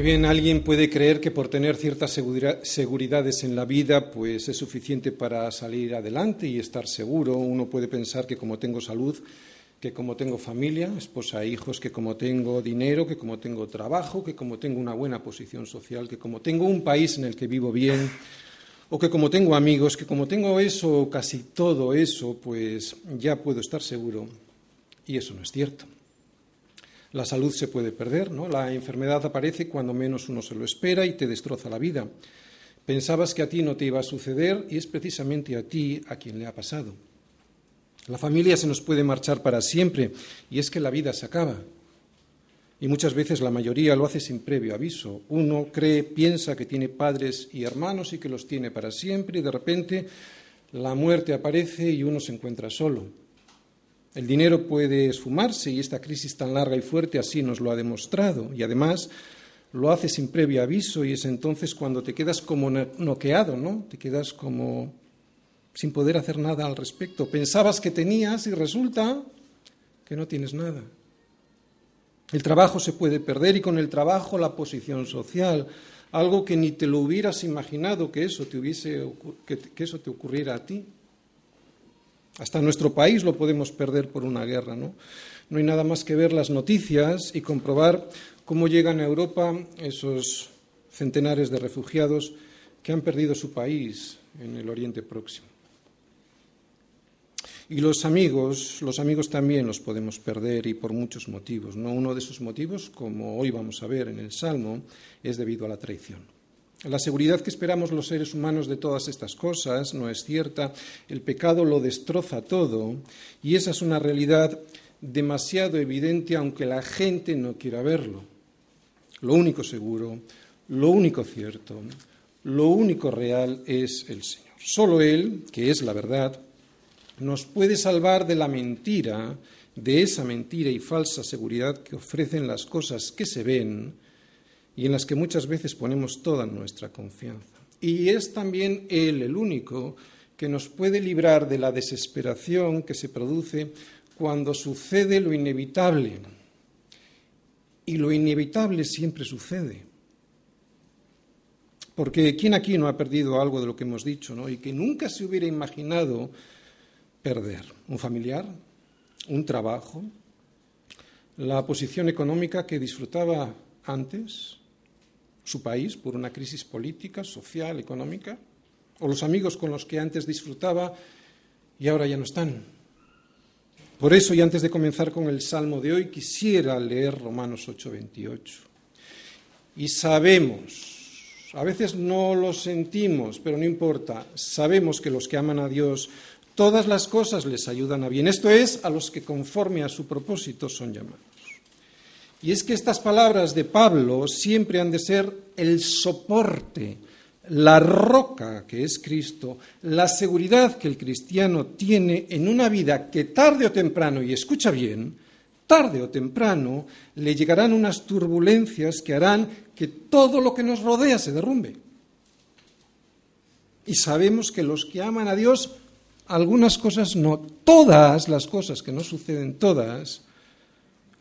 Muy bien, alguien puede creer que por tener ciertas seguridades en la vida, pues es suficiente para salir adelante y estar seguro. Uno puede pensar que como tengo salud, que como tengo familia, esposa e hijos, que como tengo dinero, que como tengo trabajo, que como tengo una buena posición social, que como tengo un país en el que vivo bien, o que como tengo amigos, que como tengo eso, casi todo eso, pues ya puedo estar seguro. Y eso no es cierto. La salud se puede perder, ¿no? La enfermedad aparece cuando menos uno se lo espera y te destroza la vida. Pensabas que a ti no te iba a suceder y es precisamente a ti a quien le ha pasado. La familia se nos puede marchar para siempre y es que la vida se acaba. Y muchas veces la mayoría lo hace sin previo aviso. Uno cree, piensa que tiene padres y hermanos y que los tiene para siempre y de repente la muerte aparece y uno se encuentra solo. El dinero puede esfumarse y esta crisis tan larga y fuerte así nos lo ha demostrado. Y además lo hace sin previo aviso y es entonces cuando te quedas como noqueado, ¿no? Te quedas como sin poder hacer nada al respecto. Pensabas que tenías y resulta que no tienes nada. El trabajo se puede perder y con el trabajo la posición social, algo que ni te lo hubieras imaginado que eso te, hubiese, que, eso te ocurriera a ti. Hasta nuestro país lo podemos perder por una guerra, ¿no? No hay nada más que ver las noticias y comprobar cómo llegan a Europa esos centenares de refugiados que han perdido su país en el Oriente Próximo. Y los amigos, los amigos también los podemos perder y por muchos motivos. ¿no? Uno de esos motivos, como hoy vamos a ver en el Salmo, es debido a la traición. La seguridad que esperamos los seres humanos de todas estas cosas no es cierta. El pecado lo destroza todo y esa es una realidad demasiado evidente aunque la gente no quiera verlo. Lo único seguro, lo único cierto, lo único real es el Señor. Solo Él, que es la verdad, nos puede salvar de la mentira, de esa mentira y falsa seguridad que ofrecen las cosas que se ven y en las que muchas veces ponemos toda nuestra confianza. Y es también Él el único que nos puede librar de la desesperación que se produce cuando sucede lo inevitable. Y lo inevitable siempre sucede. Porque ¿quién aquí no ha perdido algo de lo que hemos dicho, ¿no? Y que nunca se hubiera imaginado perder un familiar, un trabajo, la posición económica que disfrutaba antes su país por una crisis política, social, económica, o los amigos con los que antes disfrutaba y ahora ya no están. Por eso, y antes de comenzar con el salmo de hoy, quisiera leer Romanos 8:28. Y sabemos, a veces no lo sentimos, pero no importa, sabemos que los que aman a Dios, Todas las cosas les ayudan a bien. Esto es, a los que conforme a su propósito son llamados. Y es que estas palabras de Pablo siempre han de ser el soporte, la roca que es Cristo, la seguridad que el cristiano tiene en una vida que tarde o temprano, y escucha bien, tarde o temprano le llegarán unas turbulencias que harán que todo lo que nos rodea se derrumbe. Y sabemos que los que aman a Dios algunas cosas no, todas las cosas que no suceden, todas,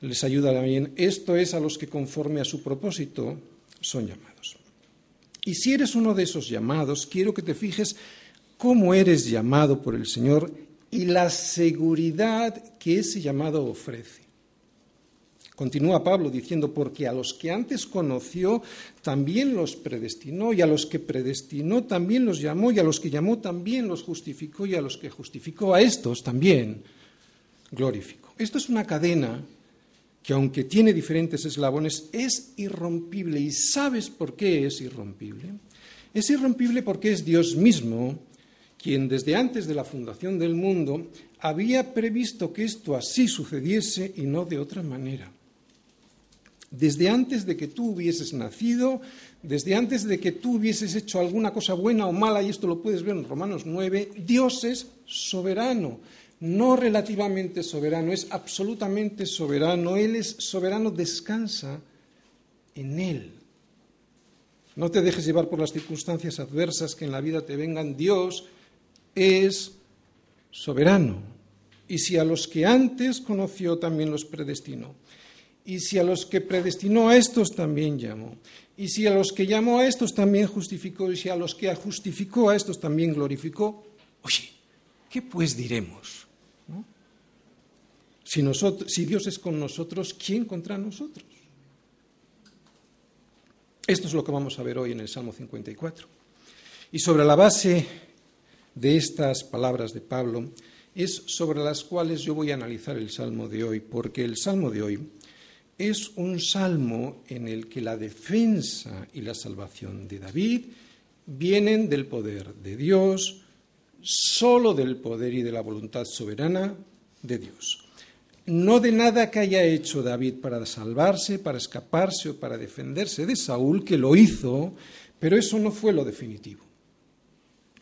les ayuda bien. Esto es a los que conforme a su propósito son llamados. Y si eres uno de esos llamados, quiero que te fijes cómo eres llamado por el Señor y la seguridad que ese llamado ofrece. Continúa Pablo diciendo, porque a los que antes conoció también los predestinó, y a los que predestinó también los llamó, y a los que llamó también los justificó, y a los que justificó a estos también glorificó. Esto es una cadena que aunque tiene diferentes eslabones, es irrompible. ¿Y sabes por qué es irrompible? Es irrompible porque es Dios mismo quien desde antes de la fundación del mundo había previsto que esto así sucediese y no de otra manera desde antes de que tú hubieses nacido, desde antes de que tú hubieses hecho alguna cosa buena o mala, y esto lo puedes ver en Romanos 9, Dios es soberano, no relativamente soberano, es absolutamente soberano, Él es soberano, descansa en Él. No te dejes llevar por las circunstancias adversas que en la vida te vengan, Dios es soberano. Y si a los que antes conoció también los predestinó, Y si a los que predestinó a estos también llamó. Y si a los que llamó a estos también justificó. Y si a los que justificó a estos también glorificó. Oye, ¿qué pues diremos? Si, Dios es con nosotros, ¿quién contra nosotros? Esto es lo que vamos a ver hoy en el Salmo 54. Y sobre la base de estas palabras de Pablo es sobre las cuales yo voy a analizar el Salmo de hoy, porque el Salmo de hoy es un salmo en el que la defensa y la salvación de David vienen del poder de Dios, solo del poder y de la voluntad soberana de Dios no de nada que haya hecho David para salvarse, para escaparse o para defenderse de Saúl, que lo hizo, pero eso no fue lo definitivo.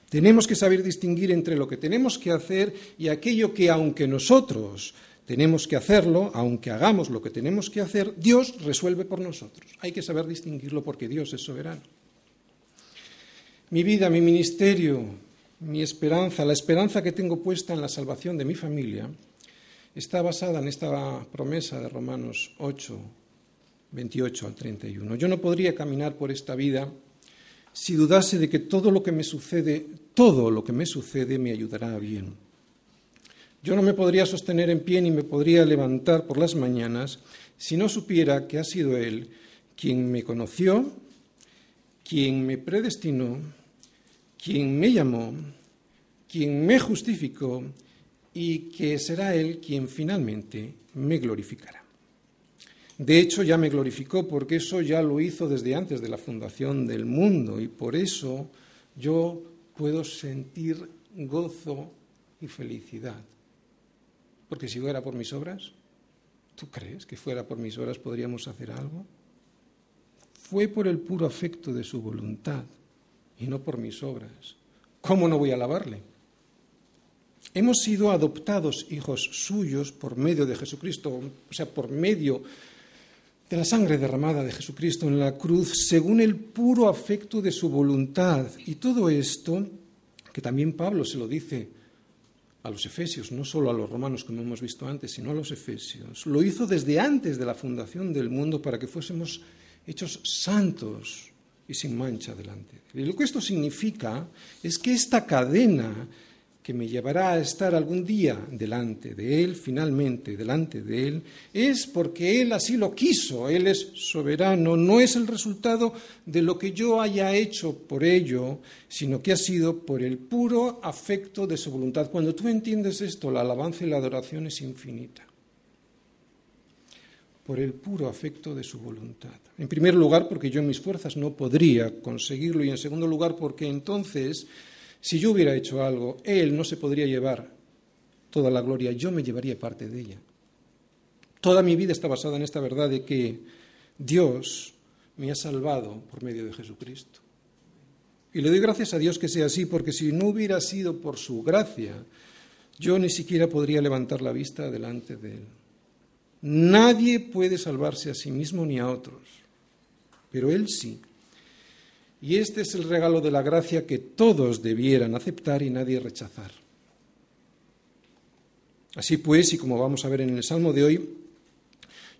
Tenemos que saber distinguir entre lo que tenemos que hacer y aquello que, aunque nosotros tenemos que hacerlo, aunque hagamos lo que tenemos que hacer, Dios resuelve por nosotros. Hay que saber distinguirlo porque Dios es soberano. Mi vida, mi ministerio, mi esperanza, la esperanza que tengo puesta en la salvación de mi familia, está basada en esta promesa de Romanos 8, 28 al 31. Yo no podría caminar por esta vida si dudase de que todo lo que me sucede, todo lo que me sucede me ayudará a bien. Yo no me podría sostener en pie ni me podría levantar por las mañanas si no supiera que ha sido Él quien me conoció, quien me predestinó, quien me llamó, quien me justificó y que será Él quien finalmente me glorificará. De hecho, ya me glorificó porque eso ya lo hizo desde antes de la fundación del mundo y por eso yo puedo sentir gozo y felicidad. Porque si fuera por mis obras, ¿tú crees que fuera por mis obras podríamos hacer algo? Fue por el puro afecto de su voluntad y no por mis obras. ¿Cómo no voy a alabarle? Hemos sido adoptados hijos suyos por medio de Jesucristo, o sea, por medio de la sangre derramada de Jesucristo en la cruz, según el puro afecto de su voluntad. Y todo esto, que también Pablo se lo dice a los efesios, no solo a los romanos como hemos visto antes, sino a los efesios, lo hizo desde antes de la fundación del mundo para que fuésemos hechos santos y sin mancha delante. Y lo que esto significa es que esta cadena que me llevará a estar algún día delante de Él, finalmente delante de Él, es porque Él así lo quiso, Él es soberano, no es el resultado de lo que yo haya hecho por ello, sino que ha sido por el puro afecto de su voluntad. Cuando tú entiendes esto, la alabanza y la adoración es infinita por el puro afecto de su voluntad. En primer lugar, porque yo en mis fuerzas no podría conseguirlo y en segundo lugar, porque entonces si yo hubiera hecho algo, Él no se podría llevar toda la gloria, yo me llevaría parte de ella. Toda mi vida está basada en esta verdad de que Dios me ha salvado por medio de Jesucristo. Y le doy gracias a Dios que sea así, porque si no hubiera sido por su gracia, yo ni siquiera podría levantar la vista delante de Él. Nadie puede salvarse a sí mismo ni a otros, pero Él sí. Y este es el regalo de la gracia que todos debieran aceptar y nadie rechazar. Así pues, y como vamos a ver en el Salmo de hoy,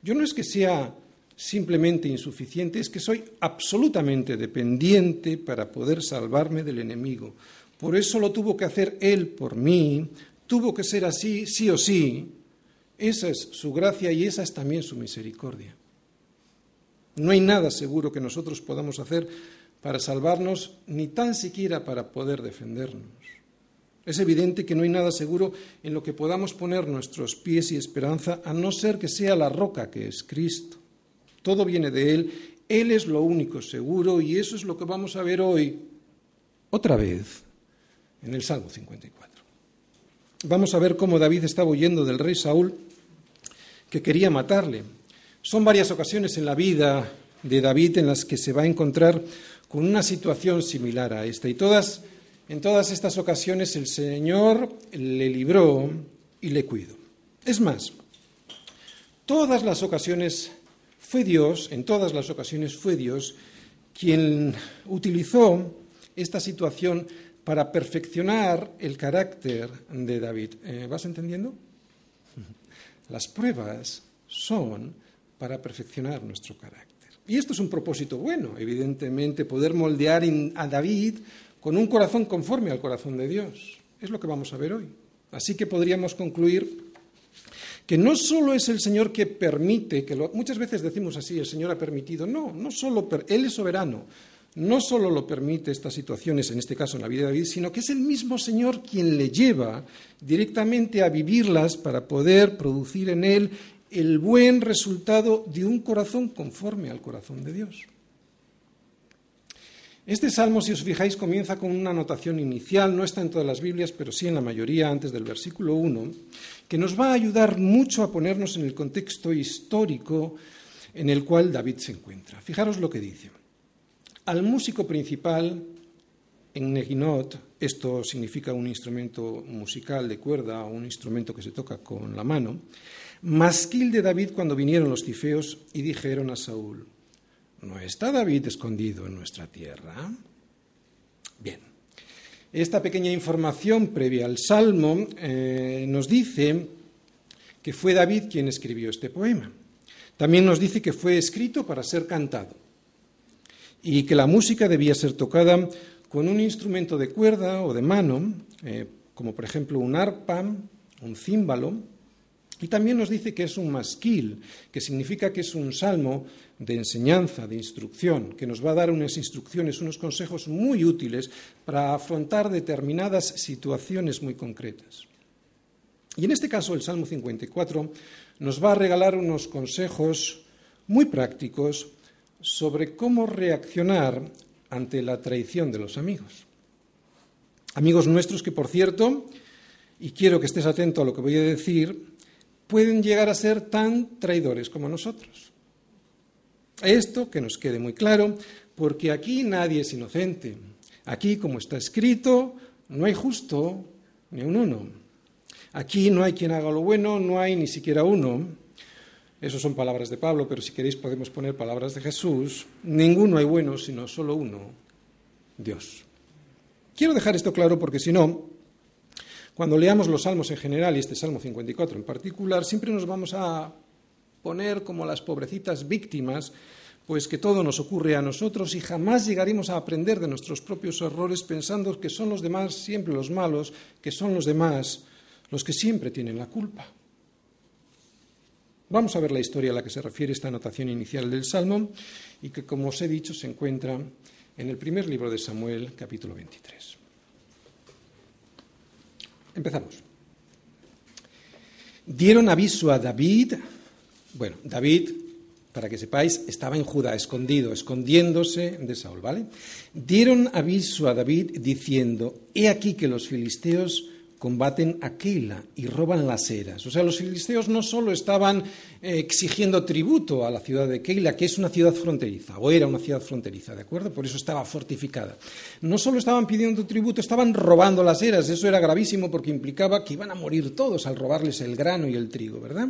yo no es que sea simplemente insuficiente, es que soy absolutamente dependiente para poder salvarme del enemigo. Por eso lo tuvo que hacer Él por mí, tuvo que ser así, sí o sí. Esa es su gracia y esa es también su misericordia. No hay nada seguro que nosotros podamos hacer para salvarnos, ni tan siquiera para poder defendernos. Es evidente que no hay nada seguro en lo que podamos poner nuestros pies y esperanza, a no ser que sea la roca que es Cristo. Todo viene de Él, Él es lo único seguro y eso es lo que vamos a ver hoy, otra vez, en el Salmo 54. Vamos a ver cómo David estaba huyendo del rey Saúl, que quería matarle. Son varias ocasiones en la vida de David en las que se va a encontrar con una situación similar a esta. Y todas, en todas estas ocasiones el Señor le libró y le cuidó. Es más, todas las ocasiones fue Dios, en todas las ocasiones fue Dios quien utilizó esta situación para perfeccionar el carácter de David. Eh, ¿Vas entendiendo? Las pruebas son para perfeccionar nuestro carácter. Y esto es un propósito bueno, evidentemente, poder moldear a David con un corazón conforme al corazón de Dios. Es lo que vamos a ver hoy. Así que podríamos concluir que no solo es el Señor que permite, que muchas veces decimos así, el Señor ha permitido, no, no solo, Él es soberano, no solo lo permite estas situaciones, en este caso en la vida de David, sino que es el mismo Señor quien le lleva directamente a vivirlas para poder producir en Él el buen resultado de un corazón conforme al corazón de Dios. Este salmo, si os fijáis, comienza con una anotación inicial, no está en todas las Biblias, pero sí en la mayoría, antes del versículo 1, que nos va a ayudar mucho a ponernos en el contexto histórico en el cual David se encuentra. Fijaros lo que dice. Al músico principal, en Neginot, esto significa un instrumento musical de cuerda o un instrumento que se toca con la mano, masquil de David cuando vinieron los tifeos y dijeron a Saúl, ¿No está David escondido en nuestra tierra? Bien, esta pequeña información previa al Salmo eh, nos dice que fue David quien escribió este poema. También nos dice que fue escrito para ser cantado y que la música debía ser tocada con un instrumento de cuerda o de mano, eh, como por ejemplo un arpa, un címbalo, y también nos dice que es un masquil, que significa que es un salmo de enseñanza, de instrucción, que nos va a dar unas instrucciones, unos consejos muy útiles para afrontar determinadas situaciones muy concretas. Y en este caso el Salmo 54 nos va a regalar unos consejos muy prácticos sobre cómo reaccionar ante la traición de los amigos. Amigos nuestros que, por cierto, y quiero que estés atento a lo que voy a decir, pueden llegar a ser tan traidores como nosotros. Esto que nos quede muy claro, porque aquí nadie es inocente. Aquí, como está escrito, no hay justo ni un uno. Aquí no hay quien haga lo bueno, no hay ni siquiera uno. Esas son palabras de Pablo, pero si queréis podemos poner palabras de Jesús. Ninguno hay bueno, sino solo uno, Dios. Quiero dejar esto claro porque si no, cuando leamos los salmos en general y este Salmo 54 en particular, siempre nos vamos a poner como las pobrecitas víctimas, pues que todo nos ocurre a nosotros y jamás llegaremos a aprender de nuestros propios errores pensando que son los demás siempre los malos, que son los demás los que siempre tienen la culpa. Vamos a ver la historia a la que se refiere esta anotación inicial del Salmo y que, como os he dicho, se encuentra en el primer libro de Samuel, capítulo 23. Empezamos. Dieron aviso a David. Bueno, David, para que sepáis, estaba en Judá, escondido, escondiéndose de Saúl, ¿vale? Dieron aviso a David diciendo, he aquí que los filisteos combaten a Keila y roban las eras. O sea, los filisteos no solo estaban eh, exigiendo tributo a la ciudad de Keila, que es una ciudad fronteriza, o era una ciudad fronteriza, ¿de acuerdo? Por eso estaba fortificada. No solo estaban pidiendo tributo, estaban robando las eras. Eso era gravísimo porque implicaba que iban a morir todos al robarles el grano y el trigo, ¿verdad?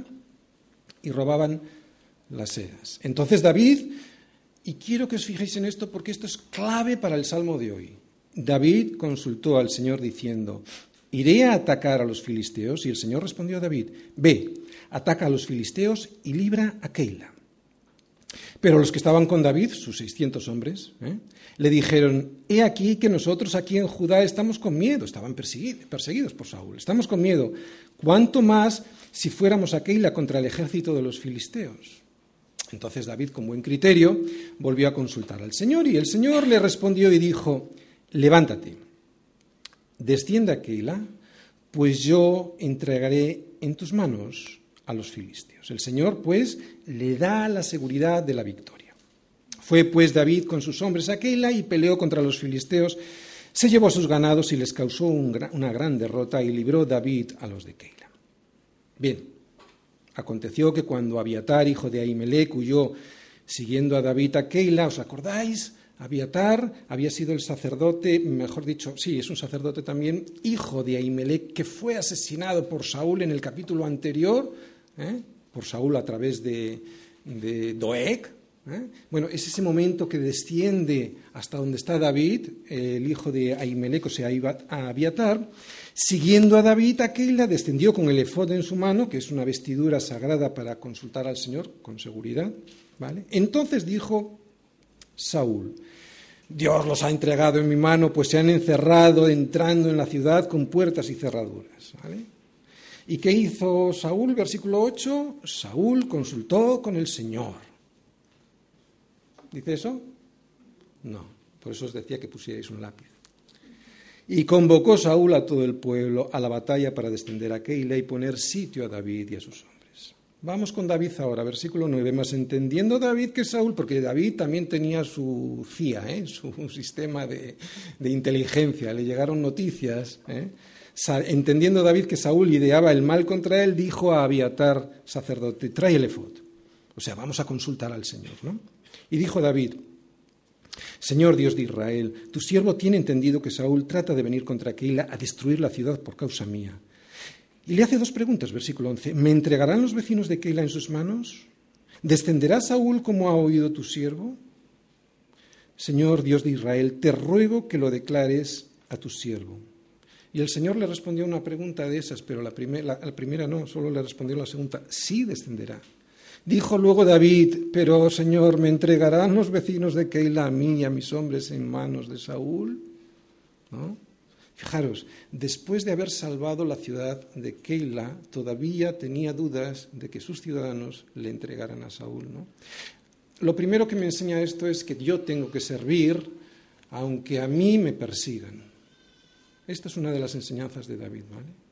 Y robaban las eras. Entonces David, y quiero que os fijéis en esto porque esto es clave para el salmo de hoy. David consultó al Señor diciendo, ¿Iré a atacar a los filisteos? Y el Señor respondió a David, ve, ataca a los filisteos y libra a Keila. Pero los que estaban con David, sus 600 hombres, ¿eh? le dijeron, he aquí que nosotros aquí en Judá estamos con miedo, estaban perseguidos por Saúl, estamos con miedo. ¿Cuánto más si fuéramos a Keila contra el ejército de los filisteos? Entonces David, con buen criterio, volvió a consultar al Señor y el Señor le respondió y dijo, levántate descienda Keila, pues yo entregaré en tus manos a los filisteos. El Señor, pues, le da la seguridad de la victoria. Fue, pues, David con sus hombres a Keila y peleó contra los filisteos, se llevó a sus ganados y les causó una gran derrota y libró David a los de Keila. Bien, aconteció que cuando Abiatar, hijo de Ahimelech, huyó siguiendo a David a Keila, ¿os acordáis? Abiatar había sido el sacerdote, mejor dicho, sí, es un sacerdote también, hijo de Ahimelech, que fue asesinado por Saúl en el capítulo anterior, ¿eh? por Saúl a través de, de Doeg, ¿eh? Bueno, es ese momento que desciende hasta donde está David, el hijo de Ahimelech, o sea, Abiatar. Siguiendo a David, Aquila descendió con el efod en su mano, que es una vestidura sagrada para consultar al Señor con seguridad. ¿vale? Entonces dijo Saúl, Dios los ha entregado en mi mano, pues se han encerrado entrando en la ciudad con puertas y cerraduras. ¿Y qué hizo Saúl? Versículo 8. Saúl consultó con el Señor. ¿Dice eso? No, por eso os decía que pusierais un lápiz. Y convocó Saúl a todo el pueblo a la batalla para descender a Keila y poner sitio a David y a sus hombres. Vamos con David ahora, versículo 9. Más entendiendo David que Saúl, porque David también tenía su CIA, ¿eh? su sistema de, inteligencia, le llegaron noticias. ¿eh? Entendiendo David que Saúl ideaba el mal contra él, dijo a Abiatar, sacerdote, trae el efod. O sea, vamos a consultar al Señor, ¿no? Y dijo David, Señor Dios de Israel, tu siervo tiene entendido que Saúl trata de venir contra Keila a destruir la ciudad por causa mía. Y le hace dos preguntas, versículo 11. ¿Me entregarán los vecinos de Keila en sus manos? ¿Descenderá Saúl como ha oído tu siervo? Señor Dios de Israel, te ruego que lo declares a tu siervo. Y el Señor le respondió una pregunta de esas, pero la, la primera no, solo le respondió la segunda, sí descenderá. Dijo luego David, pero Señor, ¿me entregarán los vecinos de Keila a mí y a mis hombres en manos de Saúl? ¿No? Fijaros, después de haber salvado la ciudad de Keila, todavía tenía dudas de que sus ciudadanos le entregaran a Saúl. ¿no? Lo primero que me enseña esto es que yo tengo que servir aunque a mí me persigan. Esta es una de las enseñanzas de David. ¿vale?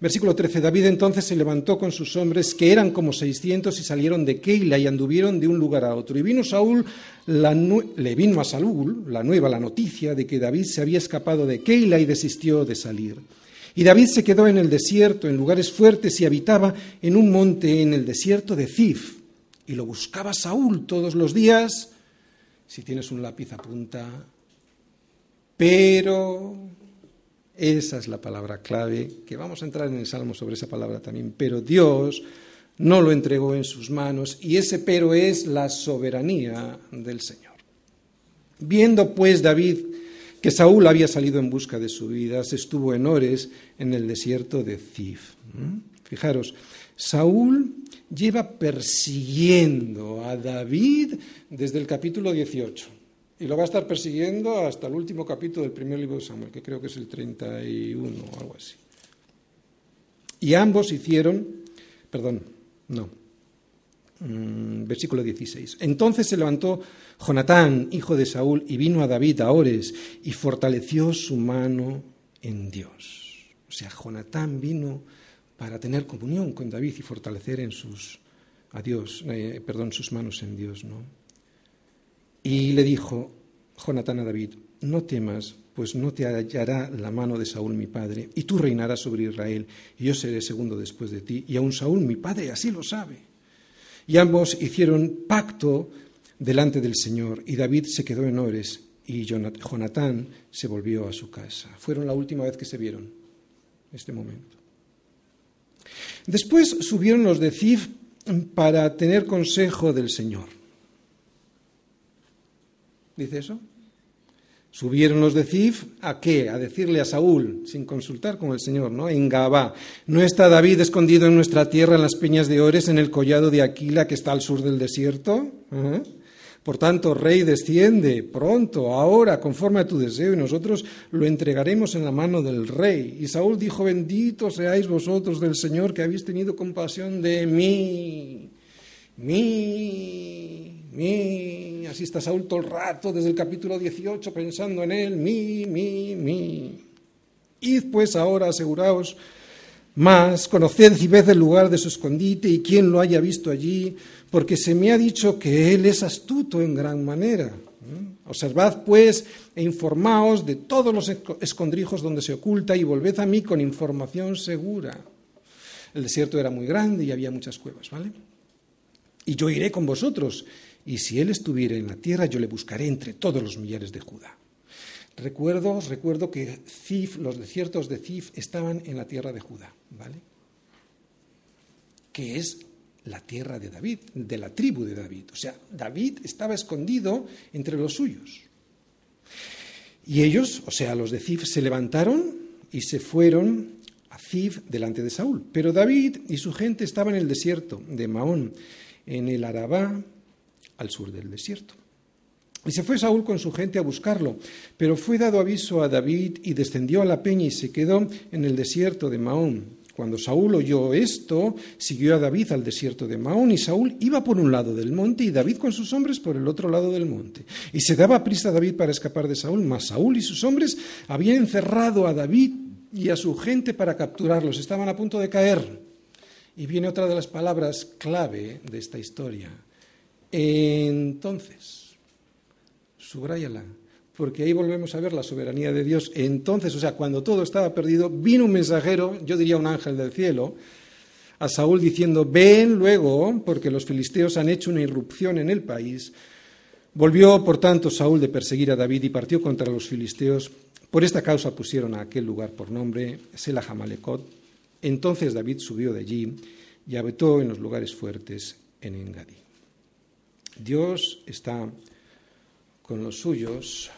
Versículo 13. David entonces se levantó con sus hombres, que eran como seiscientos, y salieron de Keila y anduvieron de un lugar a otro. Y vino Saúl, le vino a Saúl la nueva, la noticia de que David se había escapado de Keila y desistió de salir. Y David se quedó en el desierto, en lugares fuertes, y habitaba en un monte en el desierto de Zif. Y lo buscaba Saúl todos los días. Si tienes un lápiz, apunta. Pero esa es la palabra clave, que vamos a entrar en el Salmo sobre esa palabra también. Pero Dios no lo entregó en sus manos y ese pero es la soberanía del Señor. Viendo pues David que Saúl había salido en busca de su vida, se estuvo en Ores, en el desierto de Zif. ¿Mm? Fijaros, Saúl lleva persiguiendo a David desde el capítulo 18. Y lo va a estar persiguiendo hasta el último capítulo del primer libro de Samuel, que creo que es el 31 o algo así. Y ambos hicieron, perdón, no, mm, versículo 16. Entonces se levantó Jonatán, hijo de Saúl, y vino a David a Ores y fortaleció su mano en Dios. O sea, Jonatán vino para tener comunión con David y fortalecer en sus a Dios, eh, perdón, sus manos en Dios, ¿no? Y le dijo Jonatán a David, no temas, pues no te hallará la mano de Saúl mi padre, y tú reinarás sobre Israel, y yo seré segundo después de ti, y aun Saúl mi padre así lo sabe. Y ambos hicieron pacto delante del Señor, y David se quedó en Ores, y Jonatán se volvió a su casa. Fueron la última vez que se vieron, este momento. Después subieron los de Zif para tener consejo del Señor. ¿Dice eso? Subieron los de Zif a qué? A decirle a Saúl, sin consultar con el Señor, ¿no? En Gabá. ¿No está David escondido en nuestra tierra en las peñas de Ores, en el collado de Aquila que está al sur del desierto? ¿Eh? Por tanto, rey, desciende pronto, ahora, conforme a tu deseo, y nosotros lo entregaremos en la mano del rey. Y Saúl dijo, bendito seáis vosotros del Señor que habéis tenido compasión de mí. Mí mi, así está todo el rato desde el capítulo 18 pensando en él, mi, mi, mi. Id pues ahora, aseguraos más, conoced y ved el lugar de su escondite y quién lo haya visto allí, porque se me ha dicho que él es astuto en gran manera. Observad pues e informaos de todos los escondrijos donde se oculta y volved a mí con información segura. El desierto era muy grande y había muchas cuevas, ¿vale? Y yo iré con vosotros y si él estuviera en la tierra, yo le buscaré entre todos los millares de Judá. Recuerdo, recuerdo que Cif, los desiertos de Cif estaban en la tierra de Judá, ¿vale? Que es la tierra de David, de la tribu de David. O sea, David estaba escondido entre los suyos. Y ellos, o sea, los de Zif, se levantaron y se fueron a Zif delante de Saúl. Pero David y su gente estaban en el desierto de Maón, en el Arabá, al sur del desierto. Y se fue Saúl con su gente a buscarlo, pero fue dado aviso a David y descendió a la peña y se quedó en el desierto de Maón. Cuando Saúl oyó esto, siguió a David al desierto de Maón y Saúl iba por un lado del monte y David con sus hombres por el otro lado del monte. Y se daba prisa a David para escapar de Saúl, mas Saúl y sus hombres habían encerrado a David y a su gente para capturarlos. Estaban a punto de caer. Y viene otra de las palabras clave de esta historia. Entonces, subráyala porque ahí volvemos a ver la soberanía de Dios. Entonces, o sea, cuando todo estaba perdido, vino un mensajero, yo diría un ángel del cielo, a Saúl diciendo, ven luego, porque los filisteos han hecho una irrupción en el país. Volvió, por tanto, Saúl de perseguir a David y partió contra los filisteos. Por esta causa pusieron a aquel lugar por nombre Sela Jamalekot. Entonces David subió de allí y habitó en los lugares fuertes en Engadí. Dios está con los suyos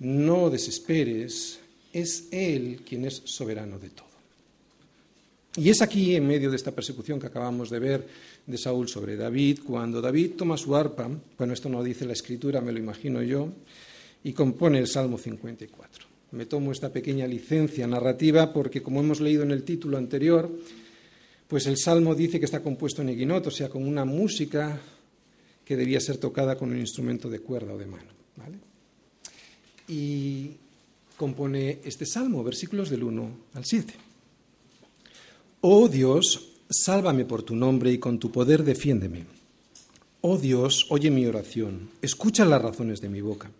no desesperes, es Él quien es soberano de todo. Y es aquí, en medio de esta persecución que acabamos de ver de Saúl sobre David, cuando David toma su arpa, bueno, esto no dice la escritura, me lo imagino yo, y compone el Salmo 54. Me tomo esta pequeña licencia narrativa porque, como hemos leído en el título anterior, pues el Salmo dice que está compuesto en eguinot, o sea, con una música que debía ser tocada con un instrumento de cuerda o de mano. ¿vale? y compone este salmo, versículos del 1 al 7. Oh Dios, sálvame por tu nombre y con tu poder defiéndeme. Oh Dios, oye mi oración, escucha las razones de mi boca,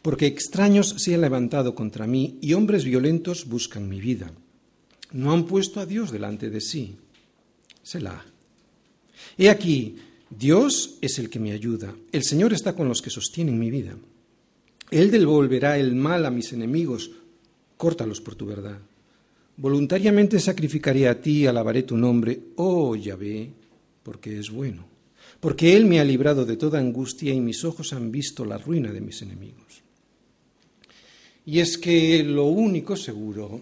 porque extraños se han levantado contra mí y hombres violentos buscan mi vida. No han puesto a Dios delante de sí. Selah. He aquí, Dios es el que me ayuda, el Señor está con los que sostienen mi vida. Él devolverá el mal a mis enemigos, córtalos por tu verdad. Voluntariamente sacrificaré a ti alabaré tu nombre, oh Yahvé, porque es bueno, porque Él me ha librado de toda angustia y mis ojos han visto la ruina de mis enemigos. Y es que lo único seguro,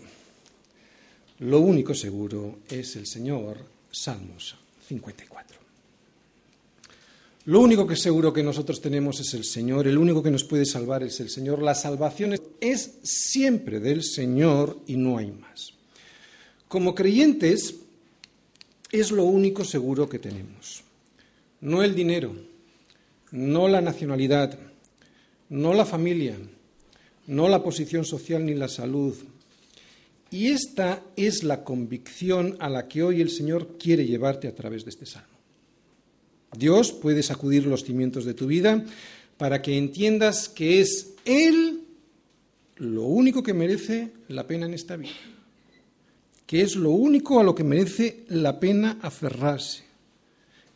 lo único seguro es el Señor, Salmos 54. Lo único que seguro que nosotros tenemos es el Señor, el único que nos puede salvar es el Señor. La salvación es siempre del Señor y no hay más. Como creyentes es lo único seguro que tenemos. No el dinero, no la nacionalidad, no la familia, no la posición social ni la salud. Y esta es la convicción a la que hoy el Señor quiere llevarte a través de este salmo. Dios puede sacudir los cimientos de tu vida para que entiendas que es Él lo único que merece la pena en esta vida, que es lo único a lo que merece la pena aferrarse.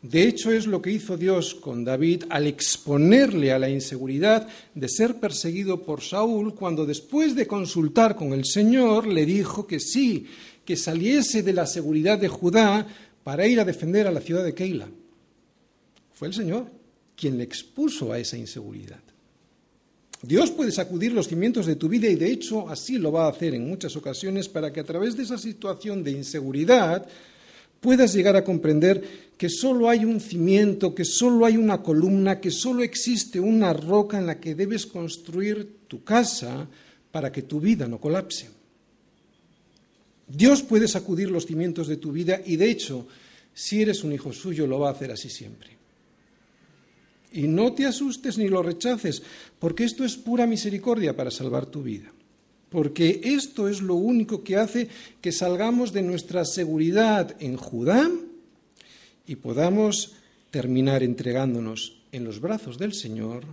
De hecho, es lo que hizo Dios con David al exponerle a la inseguridad de ser perseguido por Saúl, cuando después de consultar con el Señor le dijo que sí, que saliese de la seguridad de Judá para ir a defender a la ciudad de Keila. Fue el Señor quien le expuso a esa inseguridad. Dios puede sacudir los cimientos de tu vida y de hecho así lo va a hacer en muchas ocasiones para que a través de esa situación de inseguridad puedas llegar a comprender que solo hay un cimiento, que solo hay una columna, que solo existe una roca en la que debes construir tu casa para que tu vida no colapse. Dios puede sacudir los cimientos de tu vida y de hecho, si eres un hijo suyo, lo va a hacer así siempre. Y no te asustes ni lo rechaces, porque esto es pura misericordia para salvar tu vida. Porque esto es lo único que hace que salgamos de nuestra seguridad en Judá y podamos terminar entregándonos en los brazos del Señor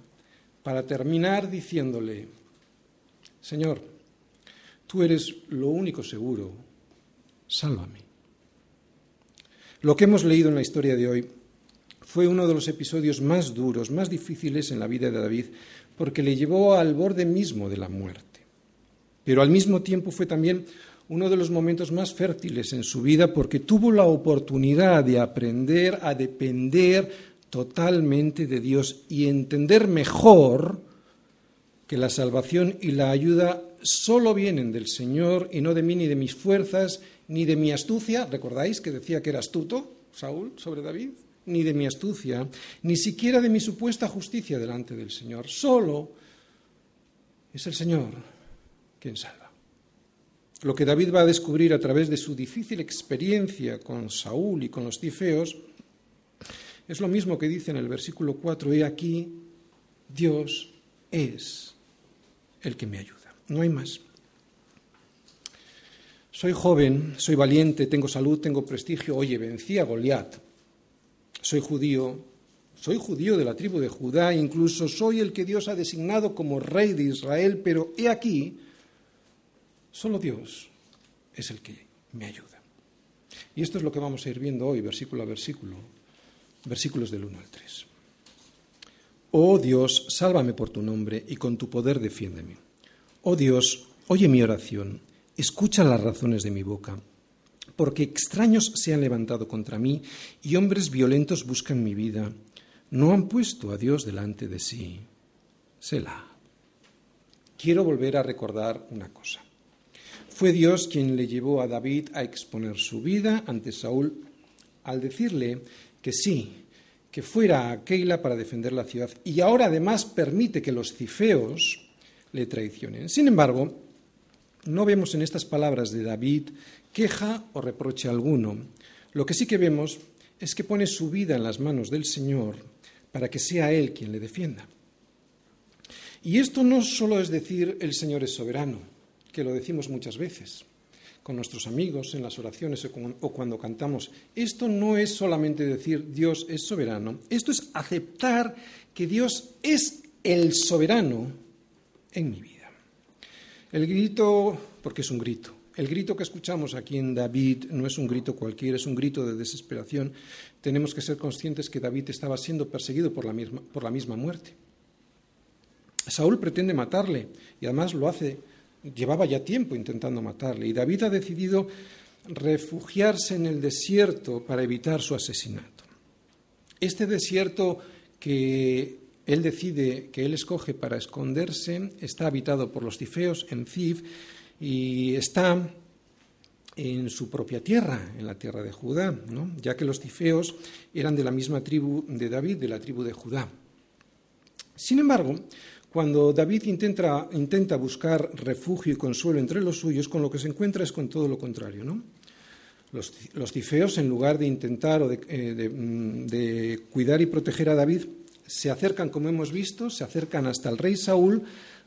para terminar diciéndole, Señor, tú eres lo único seguro, sálvame. Lo que hemos leído en la historia de hoy fue uno de los episodios más duros, más difíciles en la vida de David, porque le llevó al borde mismo de la muerte. Pero al mismo tiempo fue también uno de los momentos más fértiles en su vida porque tuvo la oportunidad de aprender a depender totalmente de Dios y entender mejor que la salvación y la ayuda solo vienen del Señor y no de mí ni de mis fuerzas ni de mi astucia. ¿Recordáis que decía que era astuto Saúl sobre David? Ni de mi astucia, ni siquiera de mi supuesta justicia delante del Señor. Solo es el Señor quien salva. Lo que David va a descubrir a través de su difícil experiencia con Saúl y con los tifeos es lo mismo que dice en el versículo 4, he aquí, Dios es el que me ayuda. No hay más. Soy joven, soy valiente, tengo salud, tengo prestigio. Oye, vencí a Goliat. Soy judío, soy judío de la tribu de Judá, incluso soy el que Dios ha designado como rey de Israel, pero he aquí, Solo Dios es el que me ayuda. Y esto es lo que vamos a ir viendo hoy, versículo a versículo, versículos del 1 al 3. Oh Dios, sálvame por tu nombre y con tu poder defiéndeme. Oh Dios, oye mi oración, escucha las razones de mi boca, porque extraños se han levantado contra mí y hombres violentos buscan mi vida. No han puesto a Dios delante de sí. Selah. Quiero volver a recordar una cosa. Fue Dios quien le llevó a David a exponer su vida ante Saúl al decirle que sí, que fuera a Keila para defender la ciudad y ahora además permite que los cifeos le traicionen. Sin embargo, no vemos en estas palabras de David queja o reproche alguno. Lo que sí que vemos es que pone su vida en las manos del Señor para que sea Él quien le defienda. Y esto no solo es decir el Señor es soberano, que lo decimos muchas veces con nuestros amigos en las oraciones o cuando cantamos. Esto no es solamente decir Dios es soberano, esto es aceptar que Dios es el soberano en mi vida. El grito, porque es un grito, el grito que escuchamos aquí en David no es un grito cualquiera, es un grito de desesperación. Tenemos que ser conscientes que David estaba siendo perseguido por la misma, por la misma muerte. Saúl pretende matarle y además lo hace llevaba ya tiempo intentando matarle y David ha decidido refugiarse en el desierto para evitar su asesinato. Este desierto que él decide, que él escoge para esconderse, está habitado por los tifeos en Zif y está en su propia tierra, en la tierra de Judá, ya que los tifeos eran de la misma tribu de David, de la tribu de Judá. Sin embargo, cuando David intenta, buscar refugio y consuelo entre los suyos, con lo que se encuentra es con todo lo contrario. ¿no? Los, los tifeos, en lugar de intentar o eh, mm, de, cuidar y proteger a David, se acercan, como hemos visto, se acercan hasta el rey Saúl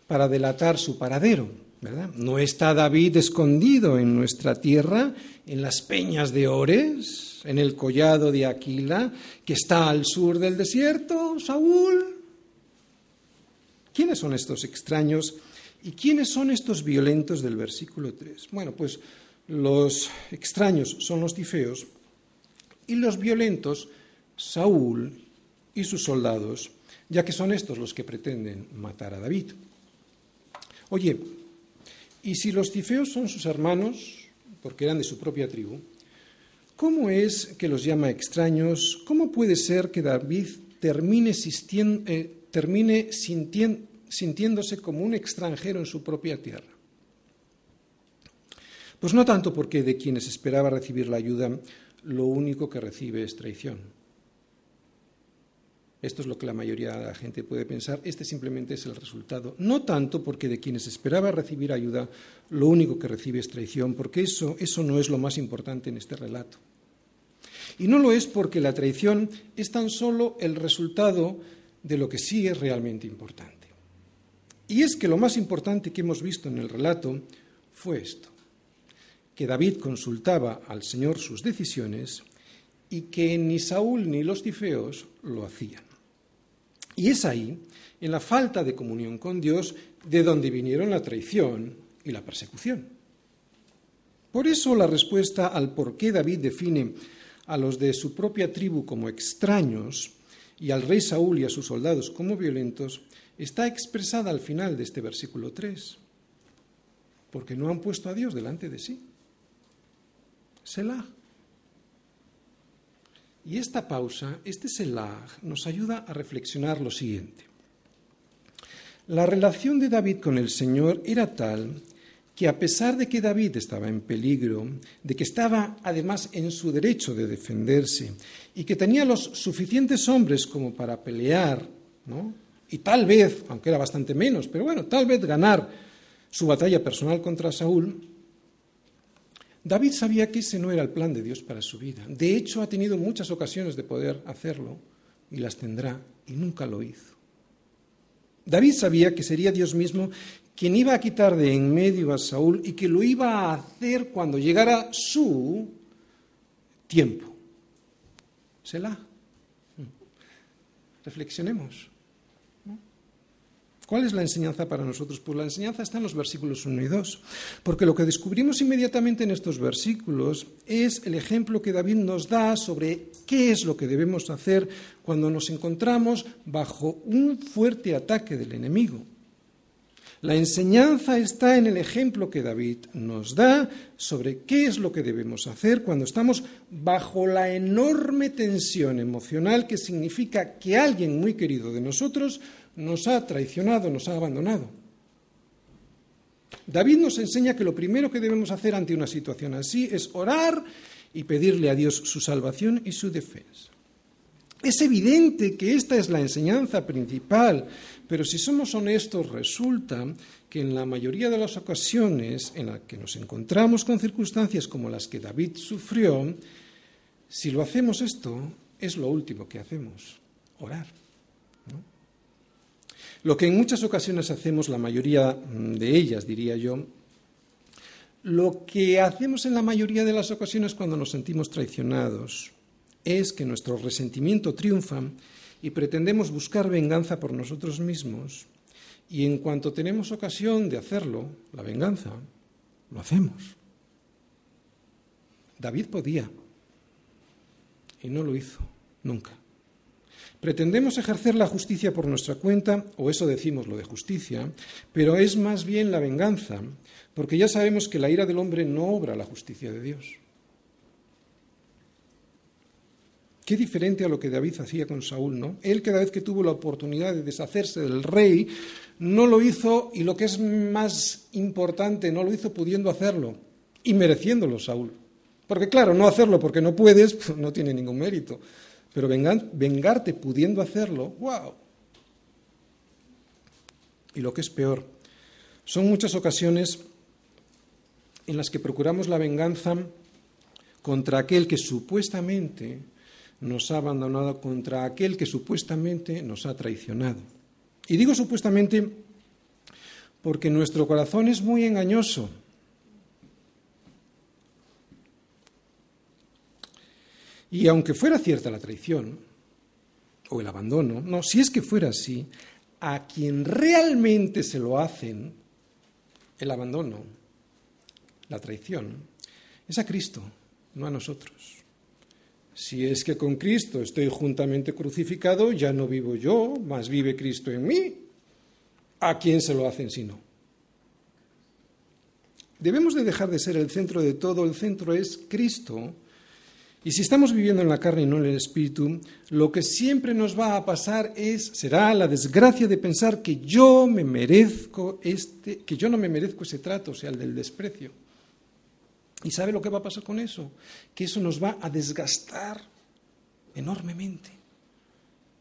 para delatar su paradero. ¿verdad? No está David escondido en nuestra tierra, en las peñas de Ores, en el collado de Aquila, que está al sur del desierto, Saúl. ¿Quiénes son estos extraños y quiénes son estos violentos del versículo 3? Bueno, pues los extraños son los tifeos y los violentos Saúl y sus soldados, ya que son estos los que pretenden matar a David. Oye, ¿y si los tifeos son sus hermanos, porque eran de su propia tribu, cómo es que los llama extraños? ¿Cómo puede ser que David termine, eh, termine sintiéndose como un extranjero en su propia tierra. Pues no tanto porque de quienes esperaba recibir la ayuda, lo único que recibe es traición. Esto es lo que la mayoría de la gente puede pensar. Este simplemente es el resultado. No tanto porque de quienes esperaba recibir ayuda, lo único que recibe es traición, porque eso, eso no es lo más importante en este relato. Y no lo es porque la traición es tan solo el resultado de lo que sí es realmente importante. Y es que lo más importante que hemos visto en el relato fue esto, que David consultaba al Señor sus decisiones y que ni Saúl ni los tifeos lo hacían. Y es ahí, en la falta de comunión con Dios, de donde vinieron la traición y la persecución. Por eso la respuesta al por qué David define a los de su propia tribu como extraños y al rey Saúl y a sus soldados como violentos está expresada al final de este versículo 3. porque no han puesto a Dios delante de sí. Selah. Y esta pausa, este Selah, nos ayuda a reflexionar lo siguiente. La relación de David con el Señor era tal que a pesar de que David estaba en peligro, de que estaba además en su derecho de defenderse y que tenía los suficientes hombres como para pelear, ¿no? y tal vez, aunque era bastante menos, pero bueno, tal vez ganar su batalla personal contra Saúl, David sabía que ese no era el plan de Dios para su vida. De hecho, ha tenido muchas ocasiones de poder hacerlo y las tendrá y nunca lo hizo. David sabía que sería Dios mismo quien iba a quitar de en medio a Saúl y que lo iba a hacer cuando llegara su tiempo. Selah. Reflexionemos. ¿Cuál es la enseñanza para nosotros? Pues la enseñanza está en los versículos 1 y 2, porque lo que descubrimos inmediatamente en estos versículos es el ejemplo que David nos da sobre qué es lo que debemos hacer cuando nos encontramos bajo un fuerte ataque del enemigo. La enseñanza está en el ejemplo que David nos da sobre qué es lo que debemos hacer cuando estamos bajo la enorme tensión emocional que significa que alguien muy querido de nosotros nos ha traicionado, nos ha abandonado. David nos enseña que lo primero que debemos hacer ante una situación así es orar y pedirle a Dios su salvación y su defensa. Es evidente que esta es la enseñanza principal, pero si somos honestos resulta que en la mayoría de las ocasiones en las que nos encontramos con circunstancias como las que David sufrió, si lo hacemos esto, es lo último que hacemos, orar. Lo que en muchas ocasiones hacemos, la mayoría mm, de ellas, diría yo, lo que hacemos en la mayoría de las ocasiones cuando nos sentimos traicionados es que nuestro resentimiento triunfa y pretendemos buscar venganza por nosotros mismos y en cuanto tenemos ocasión de hacerlo, la venganza, lo hacemos. David podía y no lo hizo nunca. Pretendemos ejercer la justicia por nuestra cuenta, o eso decimos lo de justicia, pero es más bien la venganza, porque ya sabemos que la ira del hombre no obra la justicia de Dios. Qué diferente a lo que David hacía con Saúl, ¿no? Él cada vez que tuvo la oportunidad de deshacerse del rey, no lo hizo, y lo que es más importante, no lo hizo pudiendo hacerlo y mereciéndolo Saúl. Porque claro, no hacerlo porque no puedes, pues no tiene ningún mérito. Pero vengarte pudiendo hacerlo, wow. Y lo que es peor, son muchas ocasiones en las que procuramos la venganza contra aquel que supuestamente nos ha abandonado, contra aquel que supuestamente nos ha traicionado. Y digo supuestamente porque nuestro corazón es muy engañoso Y aunque fuera cierta la traición o el abandono, no, si es que fuera así, a quien realmente se lo hacen, el abandono, la traición, es a Cristo, no a nosotros. Si es que con Cristo estoy juntamente crucificado, ya no vivo yo, más vive Cristo en mí. ¿A quién se lo hacen si no? Debemos de dejar de ser el centro de todo, el centro es Cristo y si estamos viviendo en la carne y no en el espíritu, lo que siempre nos va a pasar es será la desgracia de pensar que yo me merezco este, que yo no me merezco ese trato, o sea, el del desprecio. ¿Y sabe lo que va a pasar con eso? Que eso nos va a desgastar enormemente.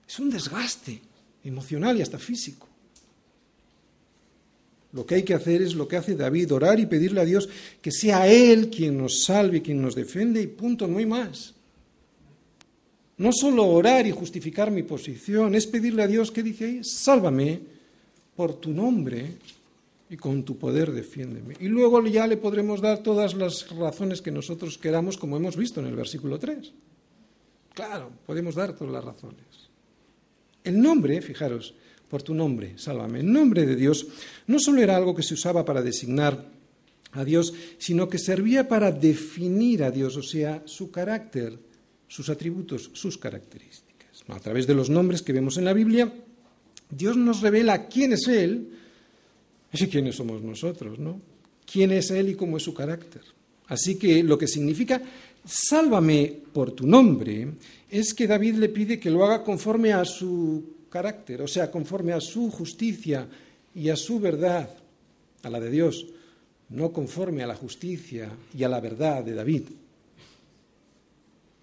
Es un desgaste emocional y hasta físico. Lo que hay que hacer es lo que hace David, orar y pedirle a Dios que sea Él quien nos salve, quien nos defiende y punto, no hay más. No solo orar y justificar mi posición, es pedirle a Dios que dice ahí, sálvame por tu nombre y con tu poder defiéndeme. Y luego ya le podremos dar todas las razones que nosotros queramos, como hemos visto en el versículo 3. Claro, podemos dar todas las razones. El nombre, fijaros, por tu nombre, sálvame. El nombre de Dios no solo era algo que se usaba para designar a Dios, sino que servía para definir a Dios, o sea, su carácter, sus atributos, sus características. A través de los nombres que vemos en la Biblia, Dios nos revela quién es Él y quiénes somos nosotros, ¿no? quién es Él y cómo es su carácter. Así que lo que significa sálvame por tu nombre es que David le pide que lo haga conforme a su carácter, o sea, conforme a su justicia y a su verdad, a la de Dios, no conforme a la justicia y a la verdad de David.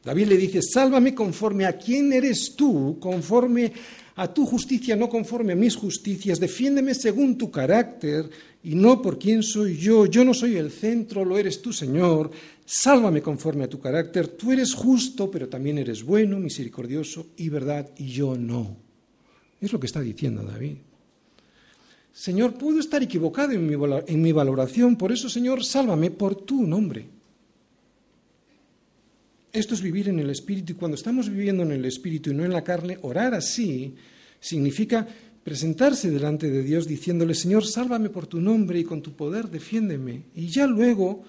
David le dice, sálvame conforme a quién eres tú, conforme a tu justicia, no conforme a mis justicias, defiéndeme según tu carácter y no por quién soy yo. Yo no soy el centro, lo eres tú, Señor. Sálvame conforme a tu carácter. Tú eres justo, pero también eres bueno, misericordioso y verdad, y yo no. Es lo que está diciendo David. Señor, puedo estar equivocado en mi, en mi valoración, por eso, Señor, sálvame por tu nombre. Esto es vivir en el Espíritu y cuando estamos viviendo en el Espíritu y no en la carne, orar así significa presentarse delante de Dios diciéndole, Señor, sálvame por tu nombre y con tu poder defiéndeme. Y ya luego